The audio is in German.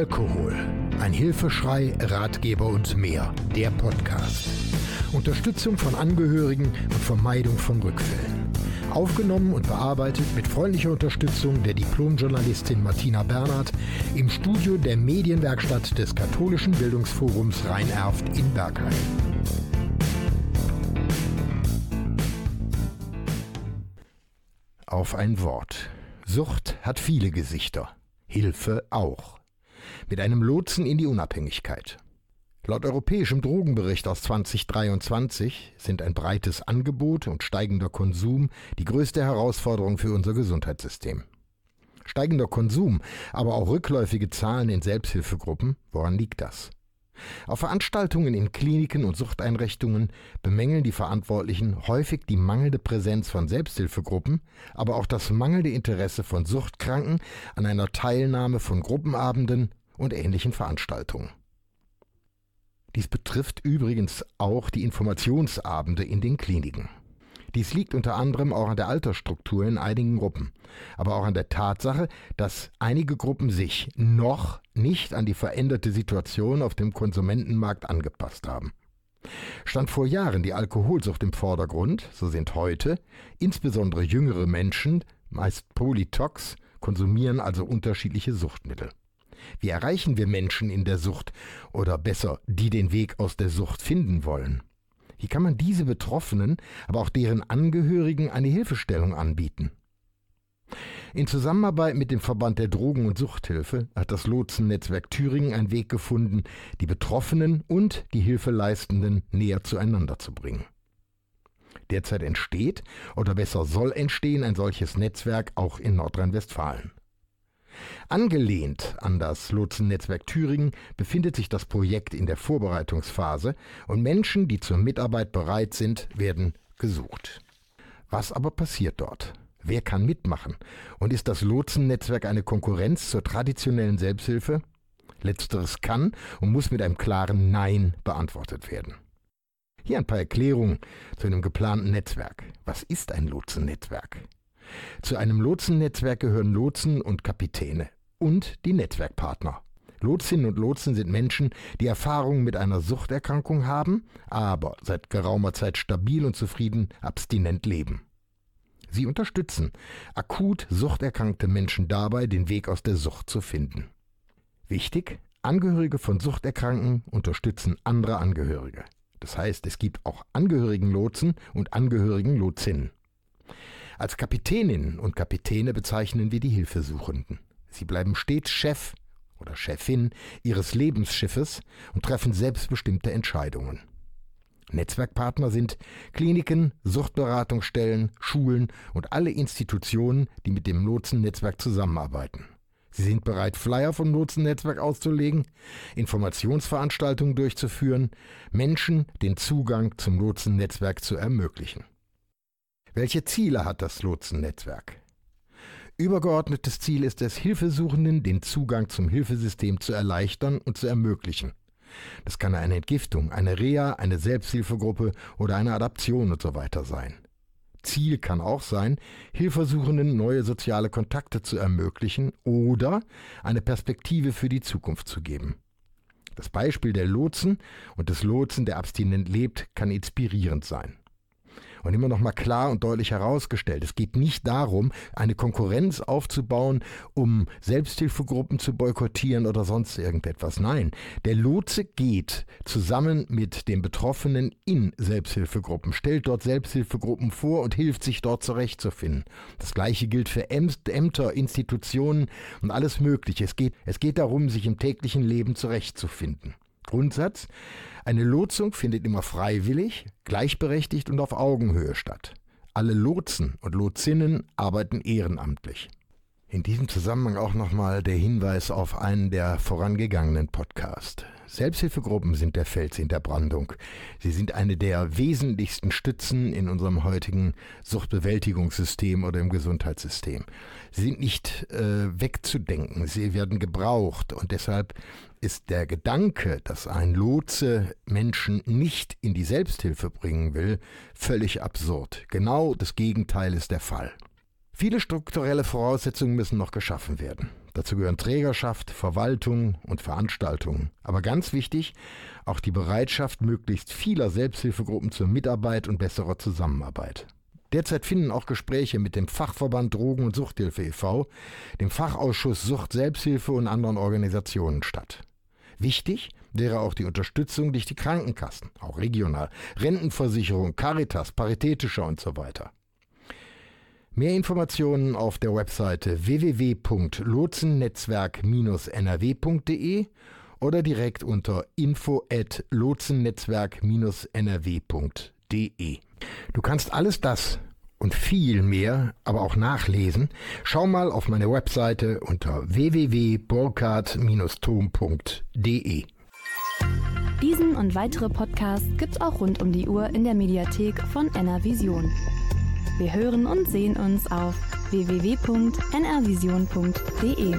Alkohol. Ein Hilfeschrei, Ratgeber und mehr. Der Podcast. Unterstützung von Angehörigen und Vermeidung von Rückfällen. Aufgenommen und bearbeitet mit freundlicher Unterstützung der Diplomjournalistin Martina Bernhard im Studio der Medienwerkstatt des Katholischen Bildungsforums Rhein-Erft in Bergheim. Auf ein Wort. Sucht hat viele Gesichter. Hilfe auch mit einem Lotsen in die Unabhängigkeit. Laut europäischem Drogenbericht aus 2023 sind ein breites Angebot und steigender Konsum die größte Herausforderung für unser Gesundheitssystem. Steigender Konsum, aber auch rückläufige Zahlen in Selbsthilfegruppen, woran liegt das? Auf Veranstaltungen in Kliniken und Suchteinrichtungen bemängeln die Verantwortlichen häufig die mangelnde Präsenz von Selbsthilfegruppen, aber auch das mangelnde Interesse von Suchtkranken an einer Teilnahme von Gruppenabenden und ähnlichen Veranstaltungen. Dies betrifft übrigens auch die Informationsabende in den Kliniken. Dies liegt unter anderem auch an der Altersstruktur in einigen Gruppen, aber auch an der Tatsache, dass einige Gruppen sich noch nicht an die veränderte Situation auf dem Konsumentenmarkt angepasst haben. Stand vor Jahren die Alkoholsucht im Vordergrund, so sind heute insbesondere jüngere Menschen, meist Polytox, konsumieren also unterschiedliche Suchtmittel. Wie erreichen wir Menschen in der Sucht oder besser, die den Weg aus der Sucht finden wollen? Wie kann man diese Betroffenen, aber auch deren Angehörigen eine Hilfestellung anbieten? In Zusammenarbeit mit dem Verband der Drogen- und Suchthilfe hat das Lotsennetzwerk Thüringen einen Weg gefunden, die Betroffenen und die Hilfeleistenden näher zueinander zu bringen. Derzeit entsteht, oder besser soll entstehen, ein solches Netzwerk auch in Nordrhein-Westfalen. Angelehnt an das Lotsennetzwerk Thüringen befindet sich das Projekt in der Vorbereitungsphase und Menschen, die zur Mitarbeit bereit sind, werden gesucht. Was aber passiert dort? Wer kann mitmachen? Und ist das Lotsennetzwerk eine Konkurrenz zur traditionellen Selbsthilfe? Letzteres kann und muss mit einem klaren Nein beantwortet werden. Hier ein paar Erklärungen zu einem geplanten Netzwerk. Was ist ein Lotsennetzwerk? Zu einem Lotsennetzwerk gehören Lotsen und Kapitäne und die Netzwerkpartner. Lotsinnen und Lotsen sind Menschen, die Erfahrungen mit einer Suchterkrankung haben, aber seit geraumer Zeit stabil und zufrieden abstinent leben. Sie unterstützen akut suchterkrankte Menschen dabei, den Weg aus der Sucht zu finden. Wichtig, Angehörige von Suchterkrankten unterstützen andere Angehörige. Das heißt, es gibt auch Angehörigenlotsen und Angehörigenlotsinnen. Als Kapitäninnen und Kapitäne bezeichnen wir die Hilfesuchenden. Sie bleiben stets Chef oder Chefin ihres Lebensschiffes und treffen selbstbestimmte Entscheidungen. Netzwerkpartner sind Kliniken, Suchtberatungsstellen, Schulen und alle Institutionen, die mit dem Lotsennetzwerk zusammenarbeiten. Sie sind bereit, Flyer vom Lotsennetzwerk auszulegen, Informationsveranstaltungen durchzuführen, Menschen den Zugang zum Lotsennetzwerk zu ermöglichen. Welche Ziele hat das Lotsennetzwerk? Übergeordnetes Ziel ist es, Hilfesuchenden den Zugang zum Hilfesystem zu erleichtern und zu ermöglichen. Das kann eine Entgiftung, eine Reha, eine Selbsthilfegruppe oder eine Adaption und so sein. Ziel kann auch sein, Hilfesuchenden neue soziale Kontakte zu ermöglichen oder eine Perspektive für die Zukunft zu geben. Das Beispiel der Lotsen und des Lotsen, der abstinent lebt, kann inspirierend sein und immer noch mal klar und deutlich herausgestellt. Es geht nicht darum, eine Konkurrenz aufzubauen, um Selbsthilfegruppen zu boykottieren oder sonst irgendetwas. Nein, der Lotse geht zusammen mit den Betroffenen in Selbsthilfegruppen, stellt dort Selbsthilfegruppen vor und hilft sich dort zurechtzufinden. Das gleiche gilt für Ämter, Institutionen und alles Mögliche. Es geht, es geht darum, sich im täglichen Leben zurechtzufinden. Grundsatz, eine Lotsung findet immer freiwillig, gleichberechtigt und auf Augenhöhe statt. Alle Lotsen und Lotsinnen arbeiten ehrenamtlich. In diesem Zusammenhang auch nochmal der Hinweis auf einen der vorangegangenen Podcasts. Selbsthilfegruppen sind der Fels in der Brandung. Sie sind eine der wesentlichsten Stützen in unserem heutigen Suchtbewältigungssystem oder im Gesundheitssystem. Sie sind nicht äh, wegzudenken, sie werden gebraucht und deshalb ist der Gedanke, dass ein Lotse Menschen nicht in die Selbsthilfe bringen will, völlig absurd. Genau das Gegenteil ist der Fall. Viele strukturelle Voraussetzungen müssen noch geschaffen werden. Dazu gehören Trägerschaft, Verwaltung und Veranstaltungen. Aber ganz wichtig, auch die Bereitschaft möglichst vieler Selbsthilfegruppen zur Mitarbeit und besserer Zusammenarbeit. Derzeit finden auch Gespräche mit dem Fachverband Drogen- und Suchthilfe e.V., dem Fachausschuss Sucht Selbsthilfe und anderen Organisationen statt. Wichtig wäre auch die Unterstützung durch die Krankenkassen, auch regional, Rentenversicherung, Caritas, Paritätischer und so weiter. Mehr Informationen auf der Webseite www.lotsennetzwerk-nrw.de oder direkt unter info@lotsennetzwerk-nrw.de. Du kannst alles das und viel mehr aber auch nachlesen. Schau mal auf meine Webseite unter www.burkhard-tom.de. Diesen und weitere Podcasts gibt's auch rund um die Uhr in der Mediathek von NRVision. Wir hören und sehen uns auf www.nrvision.de.